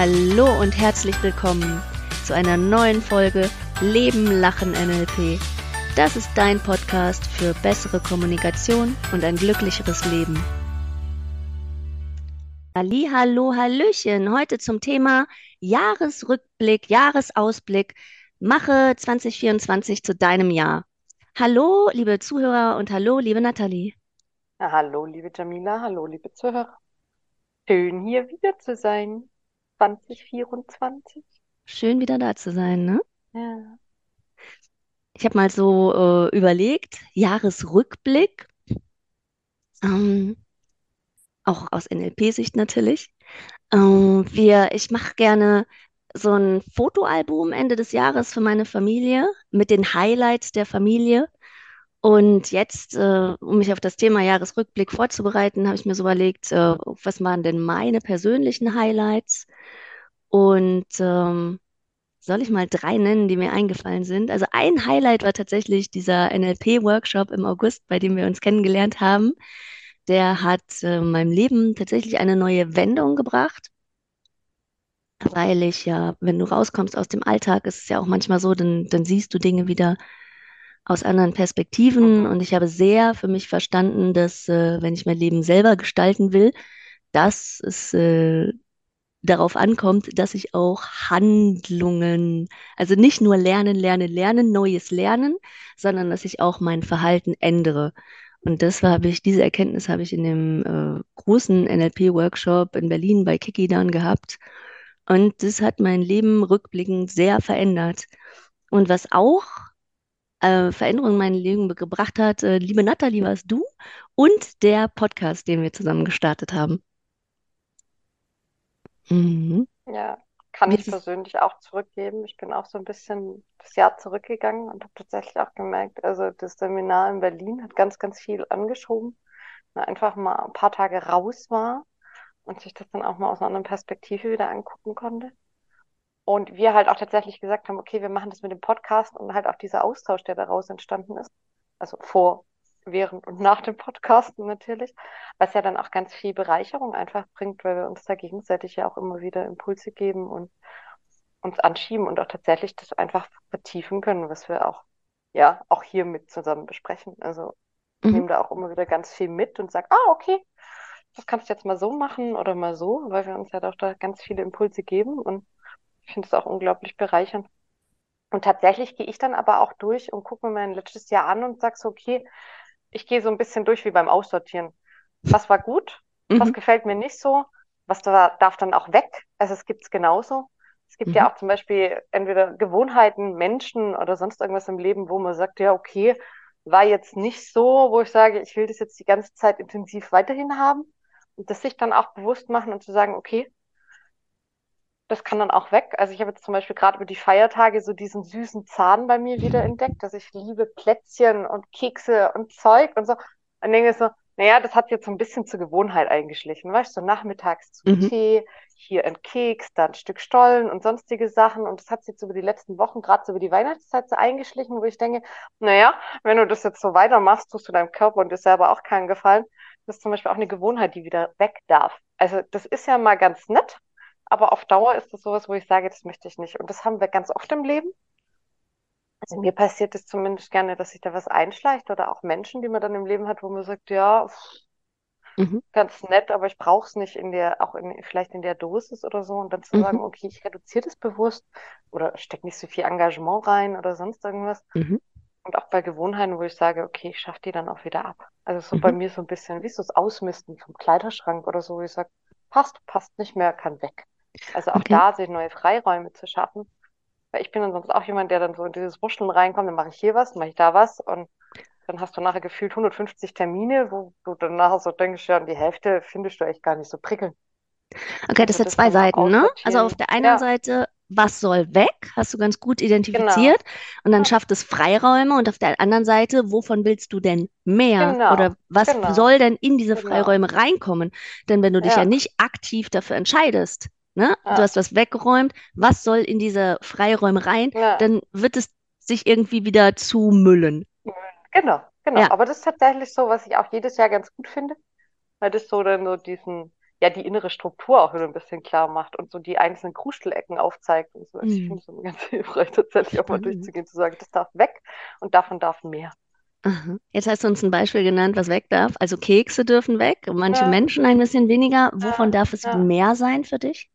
Hallo und herzlich willkommen zu einer neuen Folge Leben, Lachen, NLP. Das ist dein Podcast für bessere Kommunikation und ein glücklicheres Leben. Ali, hallo, hallöchen. Heute zum Thema Jahresrückblick, Jahresausblick. Mache 2024 zu deinem Jahr. Hallo, liebe Zuhörer und hallo, liebe Nathalie. Ja, hallo, liebe Jamila, hallo, liebe Zuhörer. Schön hier wieder zu sein. 2024. Schön wieder da zu sein, ne? Ja. Ich habe mal so äh, überlegt, Jahresrückblick, ähm, auch aus NLP-Sicht natürlich. Ähm, wir, ich mache gerne so ein Fotoalbum Ende des Jahres für meine Familie mit den Highlights der Familie. Und jetzt, äh, um mich auf das Thema Jahresrückblick vorzubereiten, habe ich mir so überlegt, äh, was waren denn meine persönlichen Highlights? Und ähm, soll ich mal drei nennen, die mir eingefallen sind? Also ein Highlight war tatsächlich dieser NLP-Workshop im August, bei dem wir uns kennengelernt haben. Der hat äh, meinem Leben tatsächlich eine neue Wendung gebracht weil ich ja, wenn du rauskommst aus dem Alltag, ist es ja auch manchmal so, dann, dann siehst du Dinge wieder aus anderen Perspektiven. Und ich habe sehr für mich verstanden, dass äh, wenn ich mein Leben selber gestalten will, dass es äh, darauf ankommt, dass ich auch Handlungen, also nicht nur lernen, lernen, lernen, neues lernen, sondern dass ich auch mein Verhalten ändere. Und das habe ich, diese Erkenntnis habe ich in dem äh, großen NLP-Workshop in Berlin bei Kiki dann gehabt. Und das hat mein Leben rückblickend sehr verändert. Und was auch äh, Veränderungen in mein Leben gebracht hat, äh, liebe Nathalie, warst du und der Podcast, den wir zusammen gestartet haben. Mhm. Ja, kann ich persönlich auch zurückgeben. Ich bin auch so ein bisschen das Jahr zurückgegangen und habe tatsächlich auch gemerkt, also das Seminar in Berlin hat ganz, ganz viel angeschoben. Einfach mal ein paar Tage raus war und sich das dann auch mal aus einer anderen Perspektive wieder angucken konnte. Und wir halt auch tatsächlich gesagt haben, okay, wir machen das mit dem Podcast und halt auch dieser Austausch, der daraus entstanden ist. Also vor, während und nach dem Podcast natürlich, was ja dann auch ganz viel Bereicherung einfach bringt, weil wir uns da gegenseitig ja auch immer wieder Impulse geben und uns anschieben und auch tatsächlich das einfach vertiefen können, was wir auch, ja, auch hier mit zusammen besprechen. Also mhm. nehme da auch immer wieder ganz viel mit und sage, ah, okay, das kannst du jetzt mal so machen oder mal so, weil wir uns ja doch da ganz viele Impulse geben und ich finde es auch unglaublich bereichernd. Und tatsächlich gehe ich dann aber auch durch und gucke mir mein letztes Jahr an und sage so, okay, ich gehe so ein bisschen durch wie beim Aussortieren. Was war gut? Mhm. Was gefällt mir nicht so? Was da, darf dann auch weg? Also es gibt es genauso. Es gibt mhm. ja auch zum Beispiel entweder Gewohnheiten, Menschen oder sonst irgendwas im Leben, wo man sagt, ja, okay, war jetzt nicht so, wo ich sage, ich will das jetzt die ganze Zeit intensiv weiterhin haben. Und das sich dann auch bewusst machen und zu sagen, okay, das kann dann auch weg. Also ich habe jetzt zum Beispiel gerade über die Feiertage so diesen süßen Zahn bei mir wieder entdeckt, dass ich liebe Plätzchen und Kekse und Zeug und so. Und denke so, naja, das hat jetzt so ein bisschen zur Gewohnheit eingeschlichen. Weißt du, so nachmittags zum mhm. Tee, hier ein Keks, dann ein Stück Stollen und sonstige Sachen. Und das hat sich jetzt über die letzten Wochen, gerade so über die Weihnachtszeit so eingeschlichen, wo ich denke, naja, wenn du das jetzt so weitermachst, tust du deinem Körper und dir selber auch keinen Gefallen. Das ist zum Beispiel auch eine Gewohnheit, die wieder weg darf. Also das ist ja mal ganz nett, aber auf Dauer ist das sowas, wo ich sage, das möchte ich nicht. Und das haben wir ganz oft im Leben. Also mir passiert es zumindest gerne, dass sich da was einschleicht oder auch Menschen, die man dann im Leben hat, wo man sagt, ja, mhm. ganz nett, aber ich brauche es nicht in der, auch in, vielleicht in der Dosis oder so. Und dann zu mhm. sagen, okay, ich reduziere das bewusst oder stecke nicht so viel Engagement rein oder sonst irgendwas. Mhm. Und auch bei Gewohnheiten, wo ich sage, okay, ich schaffe die dann auch wieder ab. Also so bei mhm. mir so ein bisschen wie so das Ausmisten vom Kleiderschrank oder so, wo ich sage, passt, passt nicht mehr, kann weg. Also auch okay. da sich neue Freiräume zu schaffen. Weil ich bin dann sonst auch jemand, der dann so in dieses Wuscheln reinkommt, dann mache ich hier was, mache ich da was und dann hast du nachher gefühlt 150 Termine, wo du dann nachher so denkst, ja, die Hälfte findest du echt gar nicht so prickelnd. Okay, das also hat zwei Seiten, ne? Also auf der einen ja. Seite, was soll weg, hast du ganz gut identifiziert genau. und dann schafft es Freiräume und auf der anderen Seite, wovon willst du denn mehr genau. oder was genau. soll denn in diese genau. Freiräume reinkommen? Denn wenn du dich ja, ja nicht aktiv dafür entscheidest, Ne? Ja. Du hast was weggeräumt. Was soll in diese Freiräume rein? Ja. Dann wird es sich irgendwie wieder zumüllen. Genau, genau. Ja. Aber das ist tatsächlich so, was ich auch jedes Jahr ganz gut finde, weil das so dann so diesen ja die innere Struktur auch wieder ein bisschen klar macht und so die einzelnen Krustelecken aufzeigt und so. Also ich Mhm. finde es ganz hilfreich, tatsächlich auch mal Spannend. durchzugehen, zu sagen, das darf weg und davon darf mehr. Aha. Jetzt hast du uns ein Beispiel genannt, was weg darf. Also Kekse dürfen weg, manche Ja, Menschen ein bisschen weniger. Wovon ja, darf es ja. mehr sein für dich?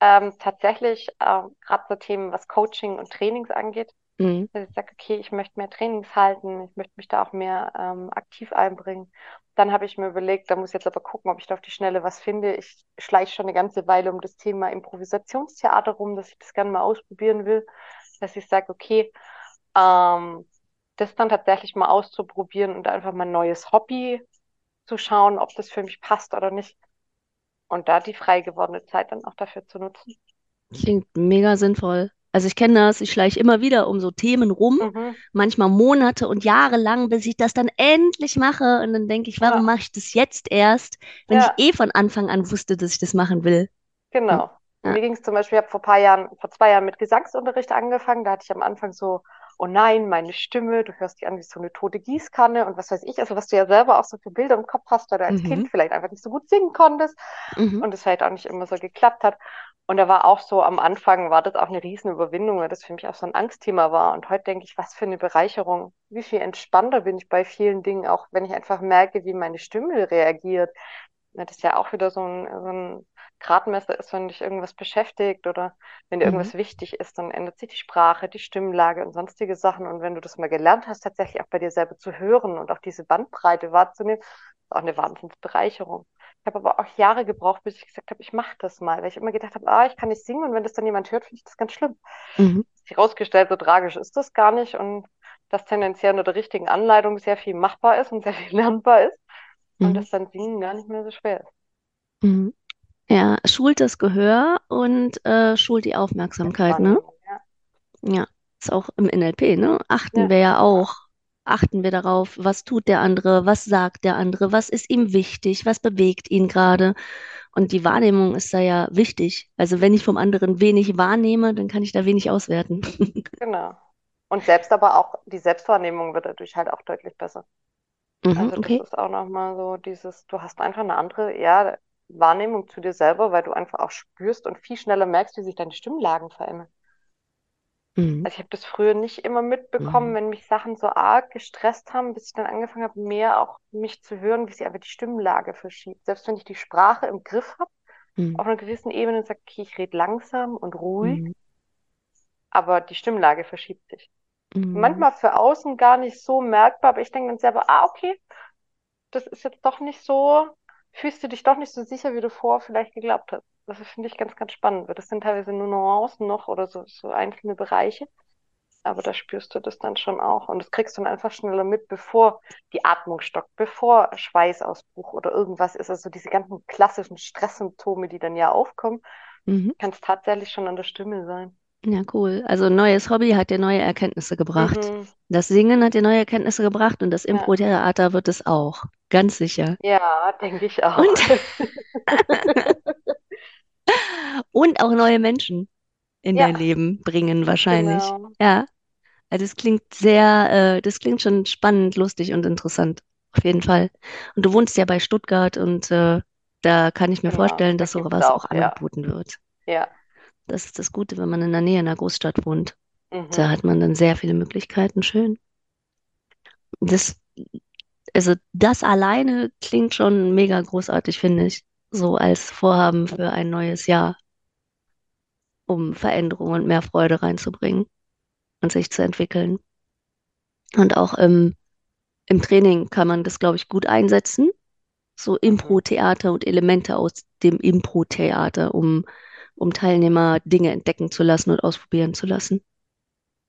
Ähm, tatsächlich, ähm, gerade so Themen, was Coaching und Trainings angeht, Mhm. dass ich sage, okay, ich möchte mehr Trainings halten, ich möchte mich da auch mehr ähm, aktiv einbringen. Dann habe ich mir überlegt, da muss ich jetzt aber gucken, ob ich da auf die Schnelle was finde. Ich schleiche schon eine ganze Weile um das Thema Improvisationstheater rum, dass ich das gerne mal ausprobieren will, dass ich sage, okay, ähm, das dann tatsächlich mal auszuprobieren und einfach mal ein neues Hobby zu schauen, ob das für mich passt oder nicht. Und da die frei gewordene Zeit dann auch dafür zu nutzen. Klingt mega sinnvoll. Also ich kenne das, ich schleiche immer wieder um so Themen rum, Mhm. manchmal Monate und Jahre lang, bis ich das dann endlich mache. Und dann denke ich, warum Ja, mache ich das jetzt erst, wenn ich ja. eh von Anfang an wusste, dass ich das machen will? Genau. Ja. mir ging es zum Beispiel, ich habe vor ein paar Jahren, vor zwei Jahren mit Gesangsunterricht angefangen. Da hatte ich am Anfang so, oh nein, meine Stimme, du hörst die an wie so eine tote Gießkanne und was weiß ich, also was du ja selber auch so für Bilder im Kopf hast, weil du als Mhm. Kind vielleicht einfach nicht so gut singen konntest Mhm. und es vielleicht auch nicht immer so geklappt hat. Und da war auch so, am Anfang war das auch eine Riesenüberwindung, weil das für mich auch so ein Angstthema war. Und heute denke ich, was für eine Bereicherung. Wie viel entspannter bin ich bei vielen Dingen, auch wenn ich einfach merke, wie meine Stimme reagiert. Das ist ja auch wieder so ein, so ein Gradmesser ist, wenn dich irgendwas beschäftigt oder wenn dir Mhm. irgendwas wichtig ist, dann ändert sich die Sprache, die Stimmlage und sonstige Sachen. Und wenn du das mal gelernt hast, tatsächlich auch bei dir selber zu hören und auch diese Bandbreite wahrzunehmen, ist auch eine Wahnsinnsbereicherung. Ich habe aber auch Jahre gebraucht, bis ich gesagt habe, ich mache das mal, weil ich immer gedacht habe, ah, ich kann nicht singen und wenn das dann jemand hört, finde ich das ganz schlimm. Mhm. Sich herausgestellt, so tragisch ist das gar nicht und dass tendenziell unter der richtigen Anleitung sehr viel machbar ist und sehr viel lernbar ist und Mhm. dass dann Singen gar nicht mehr so schwer ist. Mhm. Ja, schult das Gehör und äh, schult die Aufmerksamkeit, ne? Ja. Ja, ist auch im NLP, ne? Achten Ja, wir ja auch. Achten wir darauf, was tut der andere, was sagt der andere, was ist ihm wichtig, was bewegt ihn gerade. Und die Wahrnehmung ist da ja wichtig. Also wenn ich vom anderen wenig wahrnehme, dann kann ich da wenig auswerten. Genau. Und selbst aber auch die Selbstwahrnehmung wird dadurch halt auch deutlich besser. Mhm, Also das okay. ist auch nochmal so dieses, du hast einfach eine andere, ja, Wahrnehmung zu dir selber, weil du einfach auch spürst und viel schneller merkst, wie sich deine Stimmlagen verändern. Mhm. Also ich habe das früher nicht immer mitbekommen, Mhm. wenn mich Sachen so arg gestresst haben, bis ich dann angefangen habe, mehr auch mich zu hören, wie sich einfach die Stimmlage verschiebt. Selbst wenn ich die Sprache im Griff habe, Mhm. auf einer gewissen Ebene und sage, okay, ich rede langsam und ruhig, Mhm. aber die Stimmlage verschiebt sich. Mhm. Manchmal für außen gar nicht so merkbar, aber ich denke dann selber, ah, okay, das ist jetzt doch nicht so, fühlst du dich doch nicht so sicher, wie du vorher vielleicht geglaubt hast. Das finde ich ganz, ganz spannend, weil das sind teilweise nur Nuancen noch oder so, so einzelne Bereiche. Aber da spürst du das dann schon auch. Und das kriegst du dann einfach schneller mit, bevor die Atmung stockt, bevor Schweißausbruch oder irgendwas ist. Also diese ganzen klassischen Stresssymptome, die dann ja aufkommen, Mhm. kann es tatsächlich schon an der Stimme sein. Ja, cool. Also ein neues Hobby hat dir neue Erkenntnisse gebracht. Mhm. Das Singen hat dir neue Erkenntnisse gebracht und das Ja, Impro-Theater wird es auch. Ganz sicher. ja, denke ich auch. Und, und auch neue Menschen in dein Ja, Leben bringen wahrscheinlich. genau. Ja, also das klingt sehr, äh, das klingt schon spannend, lustig und interessant. Auf jeden Fall. Und du wohnst ja bei Stuttgart und äh, da kann ich mir Genau. vorstellen, Da dass sowas auch auch, ja. angeboten wird. Ja. Das ist das Gute, wenn man in der Nähe einer Großstadt wohnt. Da Mhm. hat man dann sehr viele Möglichkeiten. Schön. Das, also das alleine klingt schon mega großartig, finde ich. So als Vorhaben für ein neues Jahr, um Veränderung und mehr Freude reinzubringen und sich zu entwickeln. Und auch im, im Training kann man das, glaube ich, gut einsetzen. So Mhm. Impro-Theater und Elemente aus dem Impro-Theater, um, um Teilnehmer Dinge entdecken zu lassen und ausprobieren zu lassen.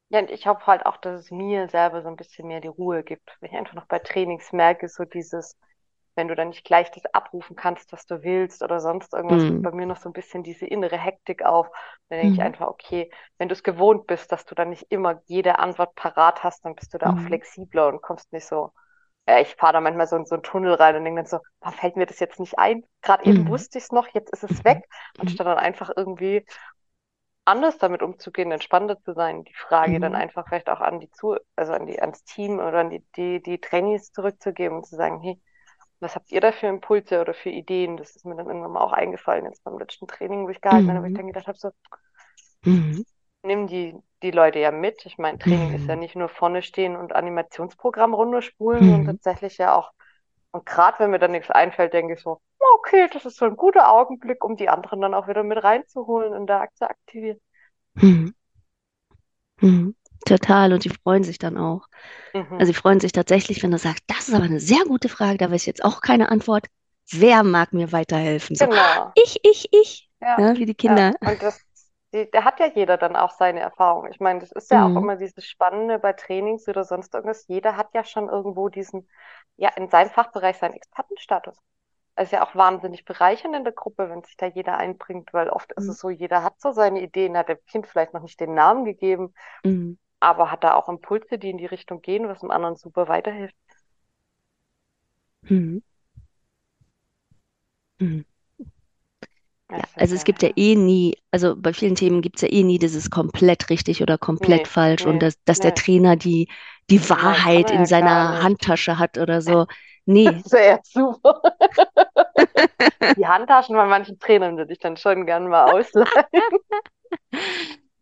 Ja, und ich hoffe halt auch, dass es mir selber so ein bisschen mehr die Ruhe gibt. Wenn ich einfach noch bei Trainings merke, so dieses, wenn du dann nicht gleich das abrufen kannst, was du willst oder sonst irgendwas, Mhm. bei mir noch so ein bisschen diese innere Hektik auf. Dann denke ich Mhm. einfach, okay, wenn du es gewohnt bist, dass du dann nicht immer jede Antwort parat hast, dann bist du da auch Mhm. flexibler und kommst nicht so. Ja, ich fahre da manchmal so in so einen Tunnel rein und denke dann so, warum fällt mir das jetzt nicht ein? Gerade eben Mhm. wusste ich es noch, jetzt ist es Mhm. weg, Mhm. anstatt dann einfach irgendwie anders damit umzugehen, entspannter zu sein. Die Frage dann Mhm. einfach vielleicht auch an die zu, also an die, ans Team oder an die, die, die Trainees zurückzugeben und zu sagen, hey, Was habt ihr da für Impulse oder für Ideen? Das ist mir dann irgendwann mal auch eingefallen, jetzt beim letzten Training, wo ich gehalten habe, wo ich Mhm. dann gedacht habe, so, Mhm. nimm die, die Leute ja mit. Ich meine, Training ist ja Mhm. nicht nur vorne stehen und Animationsprogramm runterspulen, sondern Mhm. tatsächlich ja auch, und gerade wenn mir dann nichts einfällt, denke ich so, okay, das ist so ein guter Augenblick, um die anderen dann auch wieder mit reinzuholen und da zu aktivieren. Mhm. Mhm. Total. Und die freuen sich dann auch. Also Mhm. sie freuen sich tatsächlich, wenn du sagst, das ist aber eine sehr gute Frage, da weiß ich jetzt auch keine Antwort. Wer mag mir weiterhelfen? So, "Ah, Genau. ich, ich, ich. Ja, Ja, wie die ja. Kinder. Und das, die, da hat ja jeder dann auch seine Erfahrung. Ich meine, das ist ja auch Mhm. immer dieses Spannende bei Trainings oder sonst irgendwas. Jeder hat ja schon irgendwo diesen, ja, in seinem Fachbereich seinen Expertenstatus. Es ist ja auch wahnsinnig bereichernd in der Gruppe, wenn sich da jeder einbringt, weil oft ist Mhm. es so, jeder hat so seine Ideen, hat dem Kind vielleicht noch nicht den Namen gegeben, Mhm. aber hat da auch Impulse, die in die Richtung gehen, was dem anderen super weiterhilft. Mhm. Mhm. Ja, Das also ist es ja, gibt ja eh nie, also bei vielen Themen gibt es ja eh nie dieses komplett richtig oder komplett nee, falsch und nee, dass, dass der nee, Trainer die, die Wahrheit in ja gar seiner. Handtasche hat oder so. Nee. Das wäre ja super. Die Handtaschen von manchen Trainern würde ich dann schon gern mal ausleihen.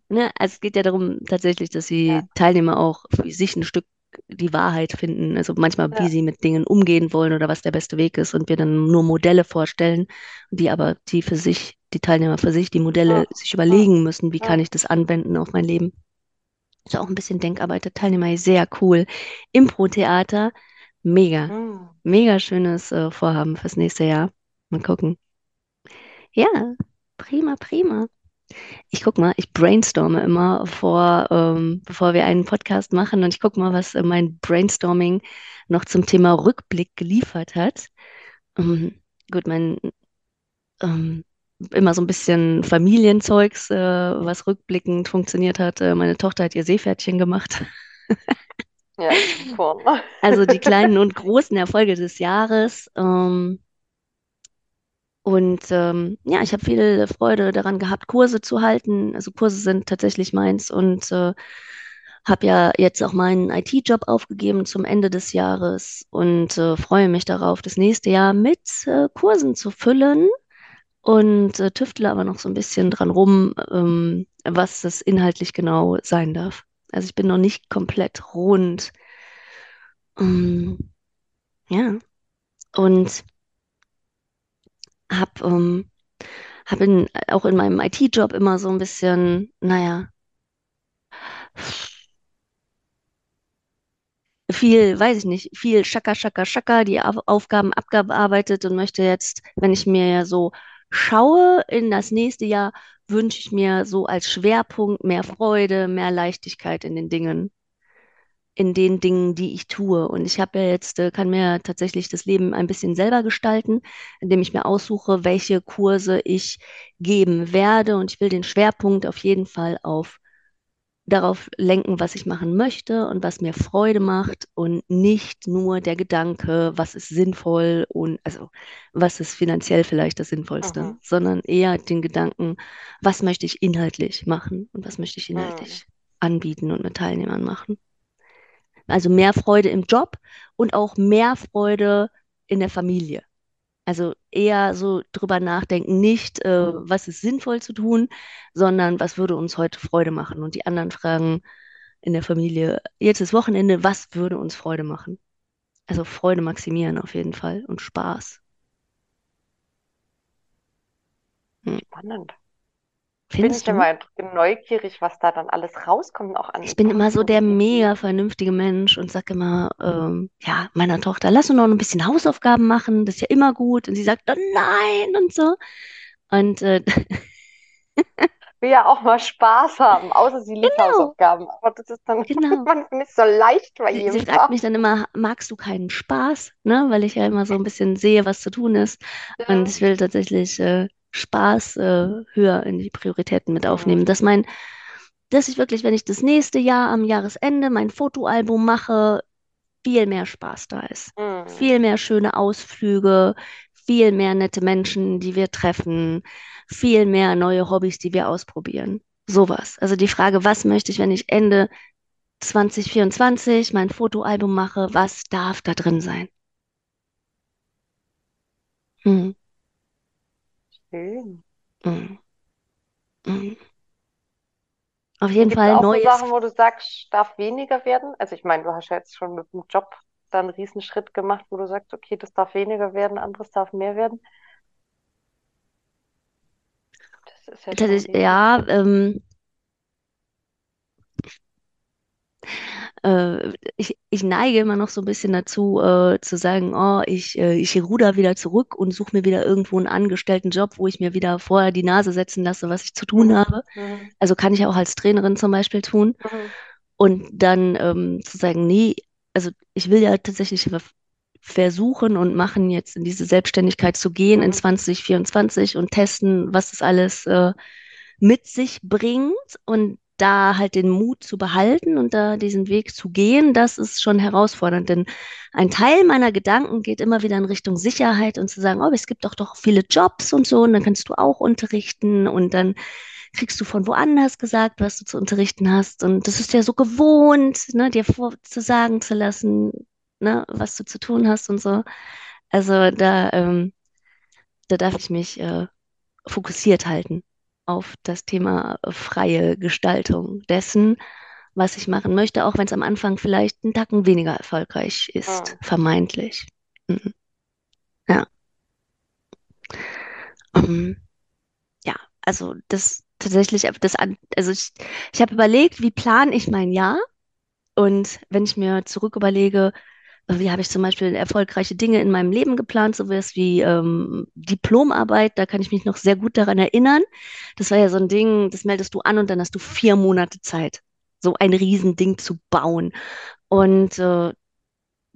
Ne? Also es geht ja darum tatsächlich, dass Ja, die Teilnehmer auch für sich ein Stück die Wahrheit finden. Also manchmal, wie ja, sie mit Dingen umgehen wollen oder was der beste Weg ist und wir dann nur Modelle vorstellen, die aber die für sich, die Teilnehmer für sich, die Modelle ja, sich überlegen müssen, wie kann ja. ich das anwenden auf mein Leben. Ist auch ein bisschen Denkarbeit der Teilnehmer, sehr cool. Impro-Theater, mega, Hm. mega schönes äh, Vorhaben fürs nächste Jahr. Mal gucken. Ja, prima, prima. Ich guck mal, ich brainstorme immer vor, ähm, bevor wir einen Podcast machen und ich guck mal, was äh, mein Brainstorming noch zum Thema Rückblick geliefert hat. Ähm, gut, mein ähm, immer so ein bisschen Familienzeugs, äh, was rückblickend funktioniert hat. Äh, meine Tochter hat ihr Seepferdchen gemacht. Ja, super. Also die kleinen und großen Erfolge des Jahres. Ähm, und ähm, ja, ich habe viel Freude daran gehabt, Kurse zu halten. Also Kurse sind tatsächlich meins und äh, habe ja jetzt auch meinen IT-Job aufgegeben zum Ende des Jahres und äh, freue mich darauf, das nächste Jahr mit äh, Kursen zu füllen und äh, tüftle aber noch so ein bisschen dran rum, ähm, was das inhaltlich genau sein darf. Also ich bin noch nicht komplett rund. Ähm, ja, und habe ähm, hab in, auch in meinem IT-Job immer so ein bisschen, naja, viel, weiß ich nicht, viel Schakka, Schakka, Schakka, die Auf Aufgaben abgearbeitet und möchte jetzt, wenn ich mir ja so schaue in das nächste Jahr, wünsche ich mir so als Schwerpunkt mehr Freude, mehr Leichtigkeit in den Dingen, in den Dingen, die ich tue. Und ich habe ja jetzt, äh, kann mir tatsächlich das Leben ein bisschen selber gestalten, indem ich mir aussuche, welche Kurse ich geben werde. Und ich will den Schwerpunkt auf jeden Fall auf darauf lenken, was ich machen möchte und was mir Freude macht und nicht nur der Gedanke, was ist sinnvoll und also was ist finanziell vielleicht das Sinnvollste, Mhm. sondern eher den Gedanken, was möchte ich inhaltlich machen und was möchte ich Mhm. inhaltlich anbieten und mit Teilnehmern machen. Also mehr Freude im Job und auch mehr Freude in der Familie. Also eher so drüber nachdenken, nicht, äh, was ist sinnvoll zu tun, sondern was würde uns heute Freude machen. Und die anderen fragen in der Familie, jetzt ist Wochenende, was würde uns Freude machen? Also Freude maximieren auf jeden Fall und Spaß. Hm. Spannend. Bin Findest ich ja du? mal neugierig, was da dann alles rauskommt, auch an Ich bin immer so der und mega vernünftige Mensch und sage immer, ähm, ja, meiner Tochter, lass uns noch ein bisschen Hausaufgaben machen, das ist ja immer gut. Und sie sagt, oh nein und so. Und äh, Will ja auch mal Spaß haben, außer sie liebt genau, Hausaufgaben. Aber das ist dann genau. nicht so leicht bei Sie, sie jedem fragt mich dann immer, magst du keinen Spaß? Ne? Weil ich ja immer so ein bisschen sehe, was zu tun ist. Und Ja. ich will tatsächlich äh, Spaß äh, höher in die Prioritäten mit aufnehmen. Dass mein, dass ich wirklich, wenn ich das nächste Jahr am Jahresende mein Fotoalbum mache, viel mehr Spaß da ist. Mhm. Viel mehr schöne Ausflüge, viel mehr nette Menschen, die wir treffen, viel mehr neue Hobbys, die wir ausprobieren. Sowas. Also die Frage, was möchte ich, wenn ich Ende 2024 mein Fotoalbum mache, was darf da drin sein? Mhm. Schön. Mhm. Mhm. Auf jeden Fall auch so Neues. Sachen, wo du sagst, darf weniger werden? Also ich meine, du hast ja jetzt schon mit dem Job dann einen Riesenschritt gemacht, wo du sagst, okay, das darf weniger werden, anderes darf mehr werden. Das ist ja Tatsächlich, riesig. ja, ähm, äh, ich, ich neige immer noch so ein bisschen dazu, äh, zu sagen, oh, ich, äh, ich ruder wieder zurück und suche mir wieder irgendwo einen angestellten Job, wo ich mir wieder vorher die Nase setzen lasse, was ich zu tun Mhm. habe. Mhm. Also kann ich auch als Trainerin zum Beispiel tun. Mhm. Und dann ähm, zu sagen, nee, also ich will ja tatsächlich ver- versuchen und machen, jetzt in diese Selbstständigkeit zu gehen in Mhm. 2024 und testen, was das alles äh, mit sich bringt und da halt den Mut zu behalten und da diesen Weg zu gehen, das ist schon herausfordernd. Denn ein Teil meiner Gedanken geht immer wieder in Richtung Sicherheit und zu sagen, oh, es gibt doch doch viele Jobs und so, und dann kannst du auch unterrichten und dann kriegst du von woanders gesagt, was du zu unterrichten hast. Und das ist ja so gewohnt, ne, dir vor zu sagen zu lassen, ne, was du zu tun hast und so. Also da, ähm, da darf ich mich äh, fokussiert halten auf das Thema äh, freie Gestaltung dessen, was ich machen möchte, auch wenn es am Anfang vielleicht einen Tacken weniger erfolgreich ist, Mhm. vermeintlich. Mhm. Ja. Ähm, ja, also das tatsächlich, das, an- also ich, ich habe überlegt, wie plane ich mein Jahr? Und wenn ich mir zurück überlege, wie habe ich zum Beispiel erfolgreiche Dinge in meinem Leben geplant, sowas wie ähm, Diplomarbeit, da kann ich mich noch sehr gut daran erinnern. Das war ja so ein Ding, das meldest du an und dann hast du vier Monate Zeit, so ein Riesending zu bauen. Und äh,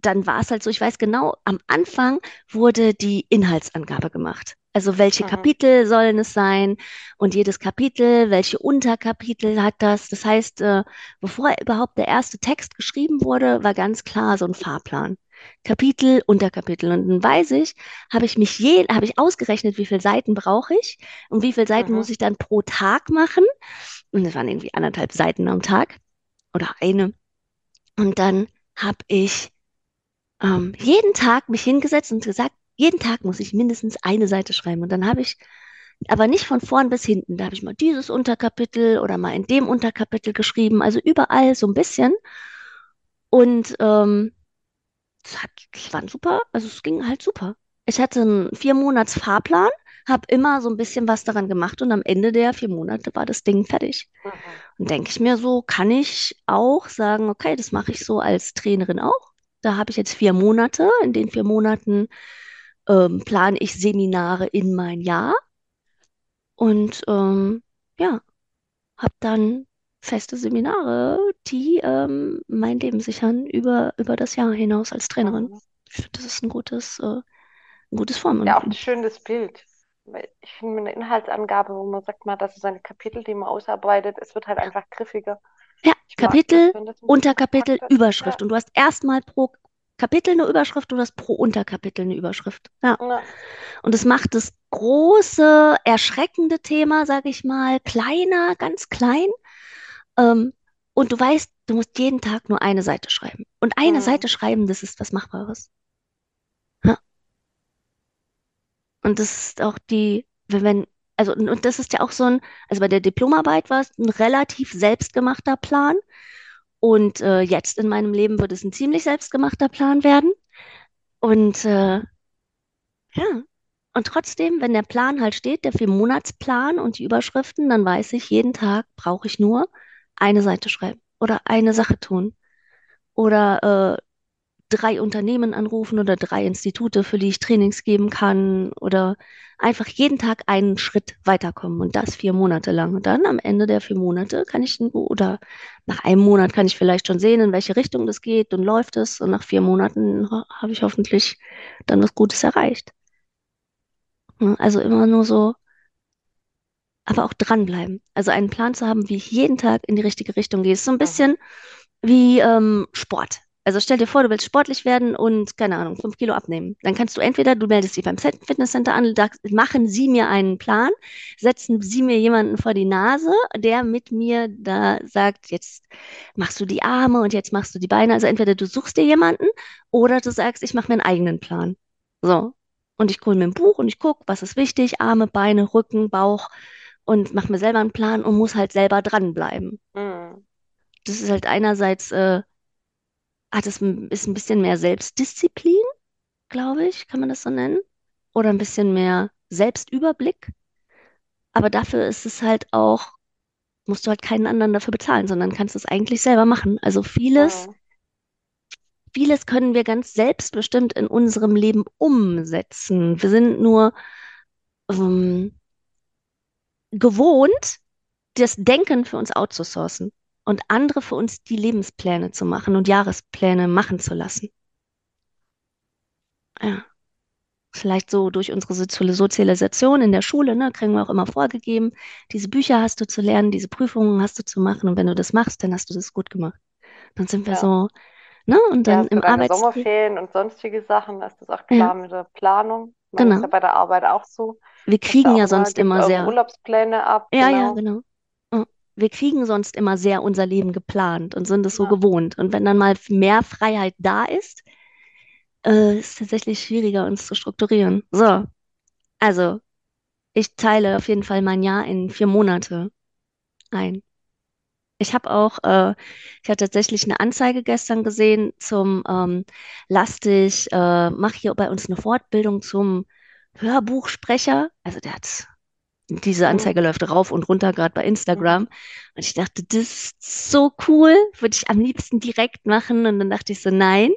dann war es halt so, ich weiß genau, am Anfang wurde die Inhaltsangabe gemacht. Also welche. Kapitel sollen es sein und jedes Kapitel, welche Unterkapitel hat das? Das heißt, äh, bevor überhaupt der erste Text geschrieben wurde, war ganz klar so ein Fahrplan. Kapitel, Unterkapitel. Und dann weiß ich, habe ich mich je, habe ich ausgerechnet, wie viele Seiten brauche ich und wie viele Seiten muss Mhm. ich dann pro Tag machen. Und das waren irgendwie anderthalb Seiten am Tag oder eine. Und dann habe ich ähm, jeden Tag mich hingesetzt und gesagt, jeden Tag muss ich mindestens eine Seite schreiben. Und dann habe ich, aber nicht von vorn bis hinten, da habe ich mal dieses Unterkapitel oder mal in dem Unterkapitel geschrieben, also überall so ein bisschen. Und ähm, das hat, war super, also es ging halt super. Ich hatte einen vier Monats Fahrplan, habe immer so ein bisschen was daran gemacht und am Ende der vier Monate war das Ding fertig. Mhm. Und denke ich mir so, kann ich auch sagen, okay, das mache ich so als Trainerin auch. Da habe ich jetzt vier Monate. In den vier Monaten ähm, plane ich Seminare in mein Jahr und ähm, ja, habe dann feste Seminare, die ähm, mein Leben sichern über, über das Jahr hinaus als Trainerin. Mhm. Ich finde, das ist ein gutes, äh, ein gutes Form. Ja, auch ein schönes Bild. Ich finde, eine Inhaltsangabe, wo man sagt mal, das ist seine Kapitel, die man ausarbeitet, es wird halt einfach griffiger. ja, Ich mag Kapitel, ein bisschen Unterkapitel. Überschrift. Ja, Und du hast erstmal pro Kapitel eine Überschrift, du hast pro Unterkapitel eine Überschrift. Ja. ja. Und es macht das große, erschreckende Thema, sage ich mal, kleiner, ganz klein. Ähm, und du weißt, du musst jeden Tag nur eine Seite schreiben. Und eine Mhm. Seite schreiben, das ist was Machbares. Ja. Und das ist auch die, wenn, wenn- also, und, und das ist ja auch so ein, also bei der Diplomarbeit war es ein relativ selbstgemachter Plan. Und äh, jetzt in meinem Leben wird es ein ziemlich selbstgemachter Plan werden. Und äh, Ja. Und trotzdem, wenn der Plan halt steht, der Vier-Monats-Plan und die Überschriften, dann weiß ich, jeden Tag brauche ich nur eine Seite schreiben oder eine Sache tun oder äh, drei Unternehmen anrufen oder drei Institute, für die ich Trainings geben kann oder einfach jeden Tag einen Schritt weiterkommen und das vier Monate lang. Und dann am Ende der vier Monate kann ich, oder nach einem Monat kann ich vielleicht schon sehen, in welche Richtung das geht und läuft es. Und nach vier Monaten ha- habe ich hoffentlich dann was Gutes erreicht. Ne? Also immer nur so, aber auch dranbleiben. Also einen Plan zu haben, wie ich jeden Tag in die richtige Richtung gehe. Ist so ein bisschen wie ähm, Sport. Also stell dir vor, du willst sportlich werden und, keine Ahnung, fünf Kilo abnehmen. Dann kannst du entweder, du meldest dich beim Fitnesscenter an, sagst, machen Sie mir einen Plan, setzen Sie mir jemanden vor die Nase, der mit mir da sagt, jetzt machst du die Arme und jetzt machst du die Beine. Also entweder du suchst dir jemanden oder du sagst, ich mache mir einen eigenen Plan. So. Und ich hole mir ein Buch und ich gucke, was ist wichtig, Arme, Beine, Rücken, Bauch und mache mir selber einen Plan und muss halt selber dranbleiben. Mhm. Das ist halt einerseits, äh, es ein- ist ein bisschen mehr Selbstdisziplin, glaube ich, kann man das so nennen. Oder ein bisschen mehr Selbstüberblick. Aber dafür ist es halt auch, musst du halt keinen anderen dafür bezahlen, sondern kannst es eigentlich selber machen. Also vieles, Mhm. vieles können wir ganz selbstbestimmt in unserem Leben umsetzen. Wir sind nur ähm, gewohnt, das Denken für uns outzusourcen und andere für uns die Lebenspläne zu machen und Jahrespläne machen zu lassen. Ja. Vielleicht so durch unsere Sozi- Sozialisation in der Schule, ne, kriegen wir auch immer vorgegeben, diese Bücher hast du zu lernen, diese Prüfungen hast du zu machen und wenn du das machst, dann hast du das gut gemacht. Dann sind wir Ja. so, ne, und Ja, dann du im Arbeitsleben, Sommerferien und sonstige Sachen? Ist das auch ja, klar mit der Planung? Meine, das ist ja genau. bei der Arbeit auch so. Wir kriegen auch ja sonst immer sehr, Urlaubspläne ab, ja, ja, genau. Wir kriegen sonst immer sehr unser Leben geplant und sind es so Ja, gewohnt. Und wenn dann mal mehr Freiheit da ist, äh, ist es tatsächlich schwieriger, uns zu strukturieren. So, also ich teile auf jeden Fall mein Jahr in vier Monate ein. Ich habe auch, äh, ich habe tatsächlich eine Anzeige gestern gesehen zum ähm, Lass dich, äh, mach hier bei uns eine Fortbildung zum Hörbuchsprecher. Also der hat, diese. Anzeige läuft rauf und runter, gerade bei. Instagram. Und ich dachte, das ist so cool, würde ich am liebsten direkt machen. Und dann dachte ich so, nein,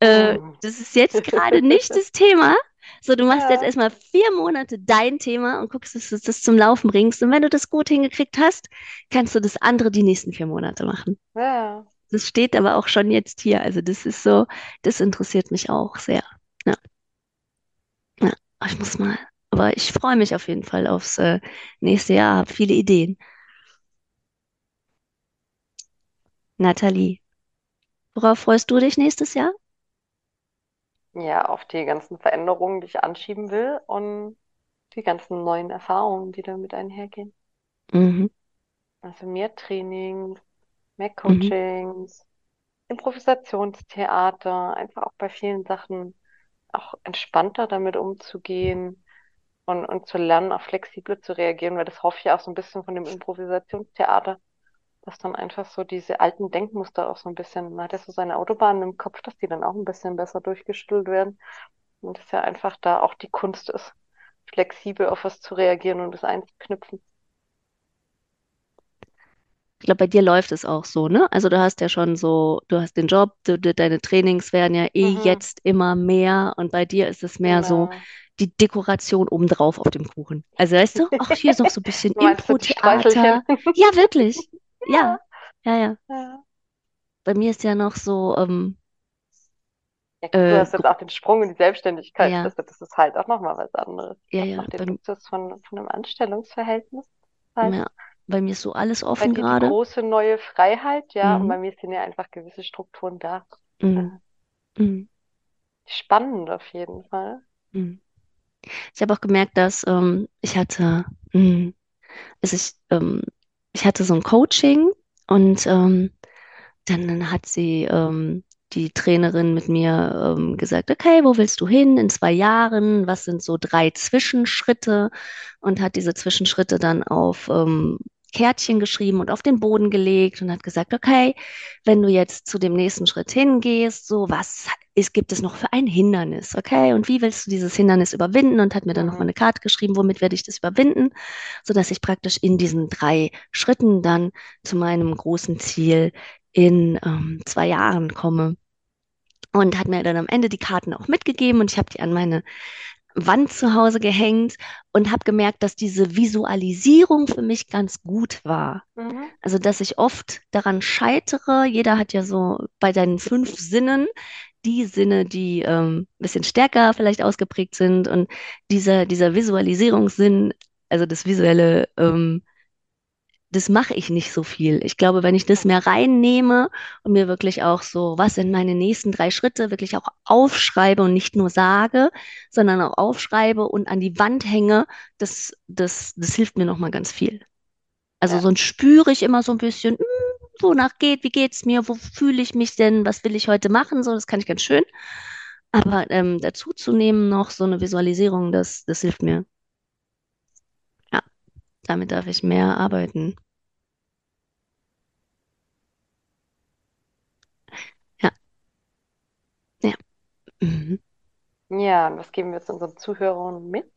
äh, Mhm. das ist jetzt gerade nicht das Thema. So, du machst jetzt Ja, erstmal vier Monate dein Thema und guckst, dass du das zum Laufen bringst. Und wenn du das gut hingekriegt hast, kannst du das andere die nächsten vier Monate machen. ja. Das steht aber auch schon jetzt hier. Also das ist so, das interessiert mich auch sehr. Ja, ja. Ich muss mal. Aber ich freue mich auf jeden Fall aufs äh, nächste Jahr, habe viele Ideen. Nathalie, worauf freust du dich nächstes Jahr? Ja, auf die ganzen Veränderungen, die ich anschieben will und die ganzen neuen Erfahrungen, die damit einhergehen. Mhm, Also mehr Trainings, mehr mhm. Coachings, Improvisationstheater, einfach auch bei vielen Sachen auch entspannter damit umzugehen und, und zu lernen, auch flexibler zu reagieren, weil das hoffe ich auch so ein bisschen von dem Improvisationstheater, dass dann einfach so diese alten Denkmuster auch so ein bisschen, man hat ja so seine Autobahnen im Kopf, dass die dann auch ein bisschen besser durchgestülpt werden und dass ja einfach da auch die Kunst ist, flexibel auf was zu reagieren und das einzuknüpfen. Ich glaube, bei dir läuft es auch so, ne? Also du hast ja schon so, du hast den Job, du, du, deine Trainings werden ja eh Mhm, jetzt immer mehr und bei dir ist es mehr so genau. Die Dekoration obendrauf auf dem Kuchen. Also weißt du, ach, hier ist noch so ein bisschen? Impro-Theater. Ja, wirklich. Ja, Ja, ja, ja. Bei mir ist ja noch so, ähm, Ja du äh, hast jetzt auch den Sprung in die Selbstständigkeit. ja, Das, das ist halt auch nochmal was anderes. ja, ja, noch den Luxus von, von einem Anstellungsverhältnis. Halt. ja, bei mir ist so alles offen gerade. große neue Freiheit, ja, und Mhm, bei mir sind ja einfach gewisse Strukturen da. Äh, mhm, mhm, Spannend auf jeden Fall. mhm. Ich habe auch gemerkt, dass ähm, ich hatte, mh, also ich, ähm, ich hatte so ein Coaching und ähm, dann, dann hat sie, ähm, die Trainerin mit mir ähm, gesagt, okay, wo willst du hin in zwei Jahren? Was sind so drei Zwischenschritte? Und hat diese Zwischenschritte dann auf ähm, Kärtchen geschrieben und auf den Boden gelegt und hat gesagt, okay, wenn du jetzt zu dem nächsten Schritt hingehst, so was ist, gibt es noch für ein Hindernis, okay? Und wie willst du dieses Hindernis überwinden? Und hat mir dann nochmal Mhm. eine Karte geschrieben, womit werde ich das überwinden, sodass ich praktisch in diesen drei Schritten dann zu meinem großen Ziel in ähm, zwei Jahren komme. Und hat mir dann am Ende die Karten auch mitgegeben und ich habe die an meine Wand zu Hause gehängt und habe gemerkt, dass diese Visualisierung für mich ganz gut war. Mhm. Also, dass ich oft daran scheitere. Jeder hat ja so bei seinen fünf Sinnen die Sinne, die ähm, ein bisschen stärker vielleicht ausgeprägt sind. Und dieser, dieser Visualisierungssinn, also das visuelle ähm, das mache ich nicht so viel. Ich glaube, wenn ich das mehr reinnehme und mir wirklich auch so, was sind meine nächsten drei Schritte, wirklich auch aufschreibe und nicht nur sage, sondern auch aufschreibe und an die Wand hänge, das, das, das hilft mir nochmal ganz viel. Also Ja, sonst spüre ich immer so ein bisschen, hm, wonach geht, wie geht's mir, wo fühle ich mich denn, was will ich heute machen, so, das kann ich ganz schön. Aber ähm, dazu zu nehmen noch so eine Visualisierung, das, das hilft mir. Damit darf ich mehr arbeiten. Ja, ja. Mhm. Ja, und was geben wir jetzt unseren Zuhörern mit,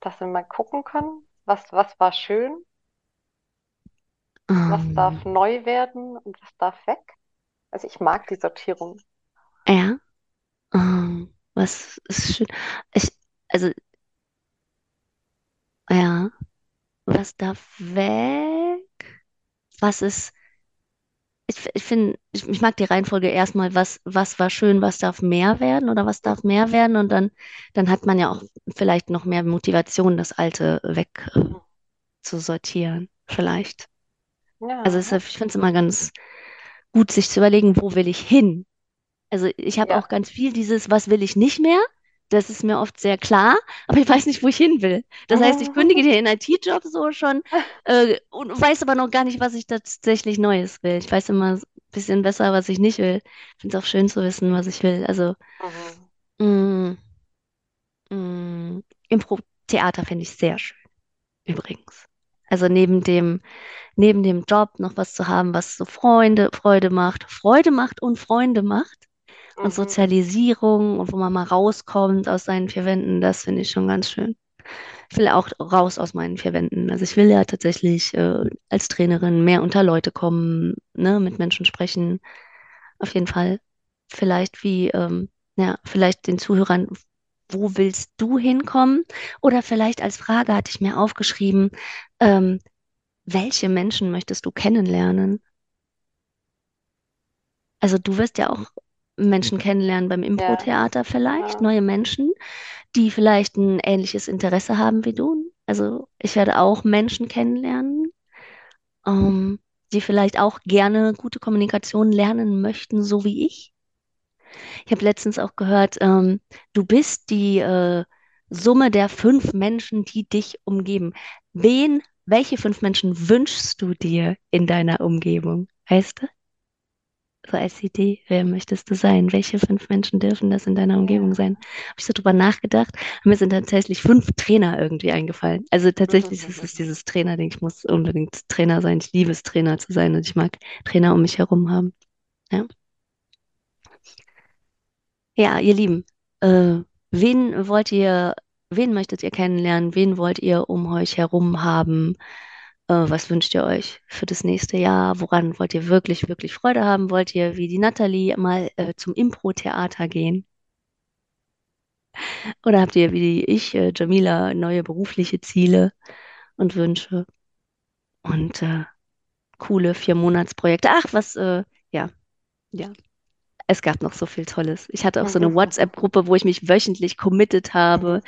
dass wir mal gucken können, was, was war schön, was Ähm, darf neu werden und was darf weg? Also ich mag die Sortierung. ja, ähm, was ist schön. Ich, also, ja, was darf weg? Was ist Ich, ich finde, ich, ich mag die Reihenfolge erstmal, was, was war schön, was darf mehr werden oder was darf mehr werden und dann, dann hat man ja auch vielleicht noch mehr Motivation, das Alte weg äh, zu sortieren, vielleicht. Also es, Ja, ich finde es immer ganz gut, sich zu überlegen, wo will ich hin? Also ich habe auch ja. ganz viel dieses, was will ich nicht mehr? Das ist mir oft sehr klar, aber ich weiß nicht, wo ich hin will. Das heißt, ich kündige den IT-Job so schon äh, und weiß aber noch gar nicht, was ich tatsächlich Neues will. Ich weiß immer ein bisschen besser, was ich nicht will. Ich finde es auch schön zu wissen, was ich will. Also Mhm. mh, mh, Impro-Theater finde ich sehr schön, übrigens. Also neben dem, neben dem Job noch was zu haben, was so Freunde, Freude macht, Freude macht und Freunde macht und Mhm. Sozialisierung und wo man mal rauskommt aus seinen vier Wänden, das finde ich schon ganz schön. Ich will auch raus aus meinen vier Wänden. Also ich will ja tatsächlich äh, als Trainerin mehr unter Leute kommen, ne, mit Menschen sprechen. Auf jeden Fall. Vielleicht wie, ähm, ja, vielleicht den Zuhörern, wo willst du hinkommen? Oder vielleicht als Frage hatte ich mir aufgeschrieben, ähm, welche Menschen möchtest du kennenlernen? Also du wirst ja auch Menschen kennenlernen beim Ja, Impro-Theater vielleicht, ja. neue Menschen, die vielleicht ein ähnliches Interesse haben wie du. Also ich werde auch Menschen kennenlernen, ähm, die vielleicht auch gerne gute Kommunikation lernen möchten, so wie ich. Ich habe letztens auch gehört, ähm, du bist die äh, Summe der fünf Menschen, die dich umgeben. Wen, welche fünf Menschen wünschst du dir in deiner Umgebung? Weißt du? So als Idee, wer möchtest du sein? Welche fünf Menschen dürfen das in deiner Umgebung sein? Habe ich so drüber nachgedacht. Mir sind tatsächlich fünf Trainer irgendwie eingefallen. Also tatsächlich ist es dieses Trainerding. Ich muss unbedingt Trainer sein. Ich liebe es, Trainer zu sein und ich mag Trainer um mich herum haben. Ja, ja ihr Lieben, äh, wen wollt ihr, wen möchtet ihr kennenlernen? Wen wollt ihr um euch herum haben? Äh, was wünscht ihr euch für das nächste Jahr? Woran wollt ihr wirklich, wirklich Freude haben? Wollt ihr wie die Natalie mal äh, zum Impro-Theater gehen? Oder habt ihr wie ich, äh, Jamila, neue berufliche Ziele und Wünsche und äh, coole Vier-Monats-Projekte? Ach, was, äh, ja, ja. Es gab noch so viel Tolles. Ich hatte auch so eine WhatsApp-Gruppe, wo ich mich wöchentlich committed habe,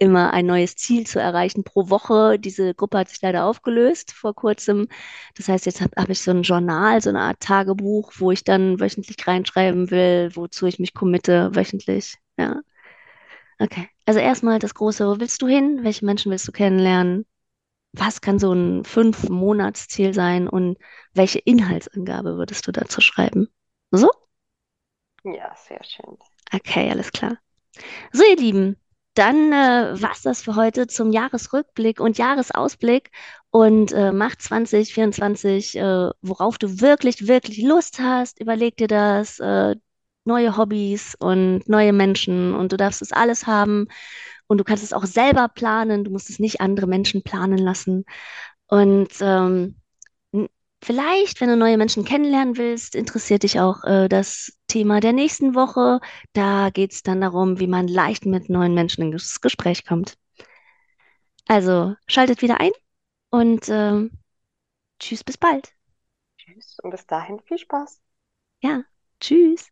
immer ein neues Ziel zu erreichen pro Woche. Diese Gruppe hat sich leider aufgelöst vor kurzem. Das heißt, jetzt habe hab ich so ein Journal, so eine Art Tagebuch, wo ich dann wöchentlich reinschreiben will, wozu ich mich committe wöchentlich. Ja, okay. Also erstmal das Große, wo willst du hin? Welche Menschen willst du kennenlernen? Was kann so ein Fünf-Monats-Ziel sein und welche Inhaltsangabe würdest du dazu schreiben? So? Ja, sehr schön. Okay, alles klar. So, ihr Lieben, dann äh, war's das für heute zum Jahresrückblick und Jahresausblick und äh, mach 2024, äh, worauf du wirklich, wirklich Lust hast. Überleg dir das, äh, neue Hobbys und neue Menschen und du darfst es alles haben und du kannst es auch selber planen. Du musst es nicht andere Menschen planen lassen. Und ähm, Vielleicht, wenn du neue Menschen kennenlernen willst, interessiert dich auch äh, das Thema der nächsten Woche. Da geht es dann darum, wie man leicht mit neuen Menschen ins Gespräch kommt. Also schaltet wieder ein und ähm, tschüss, bis bald. Tschüss und bis dahin viel Spaß. Ja, tschüss.